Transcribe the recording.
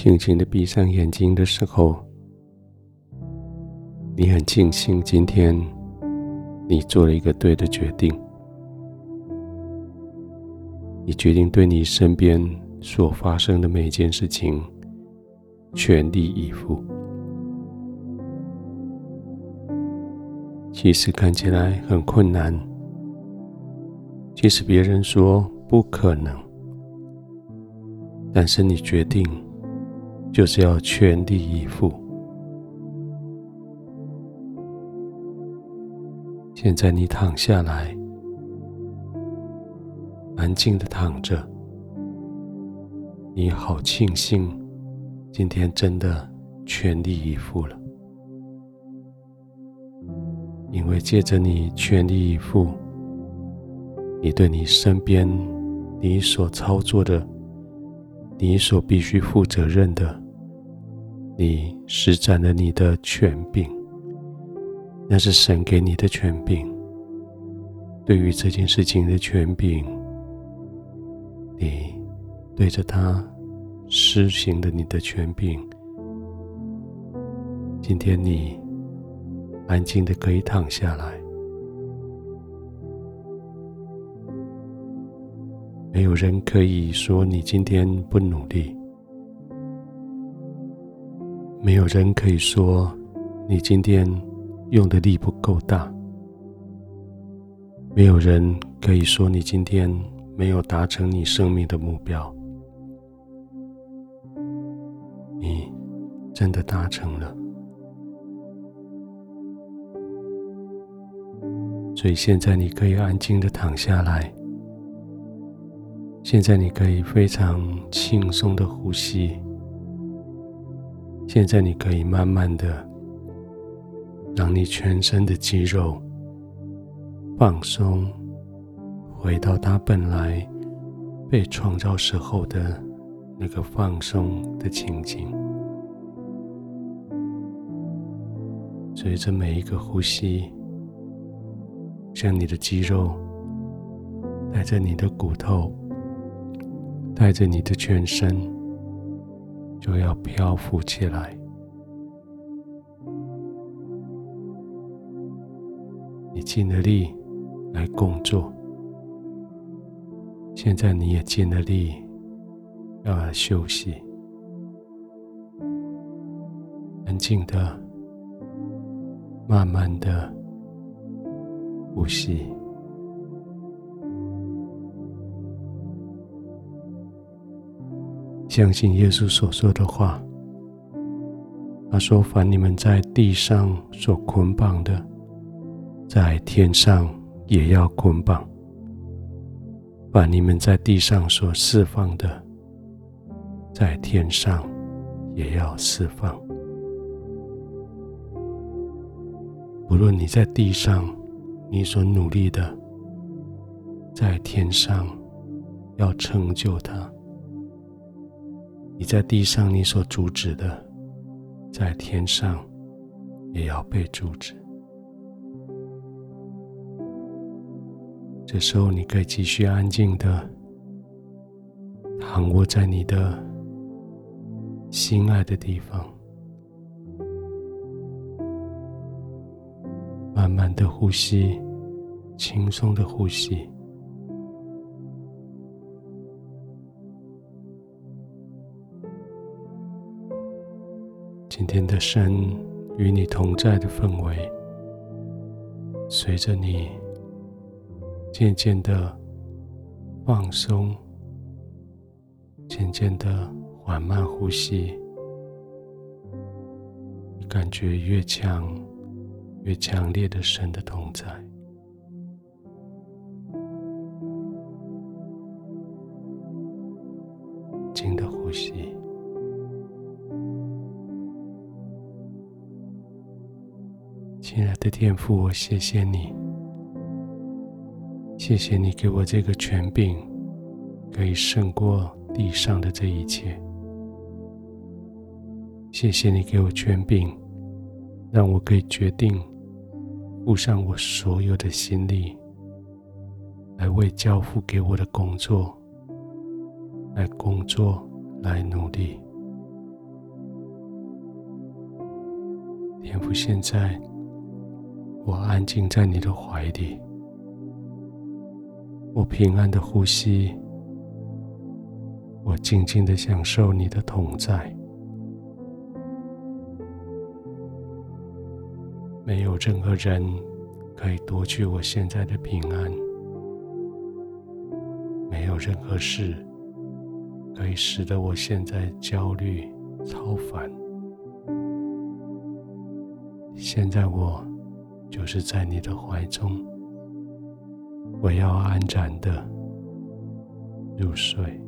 轻轻的闭上眼睛的时候，你很庆幸今天你做了一个对的决定。你决定对你身边所发生的每一件事情全力以赴。其实看起来很困难，即使别人说不可能，但是你决定就是要全力以赴。现在你躺下来，安静的躺着，你好庆幸今天真的全力以赴了。因为借着你全力以赴，你对你身边你所操作的、你所必须负责任的，你施展了你的权柄，那是神给你的权柄。对于这件事情的权柄，你对着他施行了你的权柄。今天你。安静的可以躺下来，没有人可以说你今天不努力，没有人可以说你今天用的力不够大，没有人可以说你今天没有达成你生命的目标，你真的达成了。所以现在你可以安静的躺下来。现在你可以非常轻松的呼吸。现在你可以慢慢的让你全身的肌肉放松，回到它本来被创造时候的那个放松的情景。随着每一个呼吸。将你的肌肉带着你的骨头，带着你的全身，就要漂浮起来。你尽了力来工作，现在你也尽了力要来休息，安静的，慢慢的。呼吸，相信耶稣所说的话。他说：“凡你们在地上所捆绑的，在天上也要捆绑；凡你们在地上所释放的，在天上也要释放。不论你在地上。”你所努力的，在天上要成就它；你在地上你所阻止的，在天上也要被阻止。这时候，你可以继续安静的躺卧在你的心爱的地方，慢慢的呼吸，轻松的呼吸。今天的神与你同在的氛围，随着你渐渐的放松，渐渐的缓慢呼吸，你感觉越强。越强烈的神的同在，静的呼吸，亲爱的天父，我谢谢你，谢谢你给我这个权柄，可以胜过地上的这一切。谢谢你给我权柄，让我可以决定，付上我所有的心力，来为交付给我的工作，来工作，来努力。天父，现在我安静在你的怀里，我平安的呼吸，我静静的享受你的同在。没有任何人可以夺去我现在的平安，没有任何事可以使得我现在焦虑、操烦。现在我就是在你的怀中，我要安然的入睡。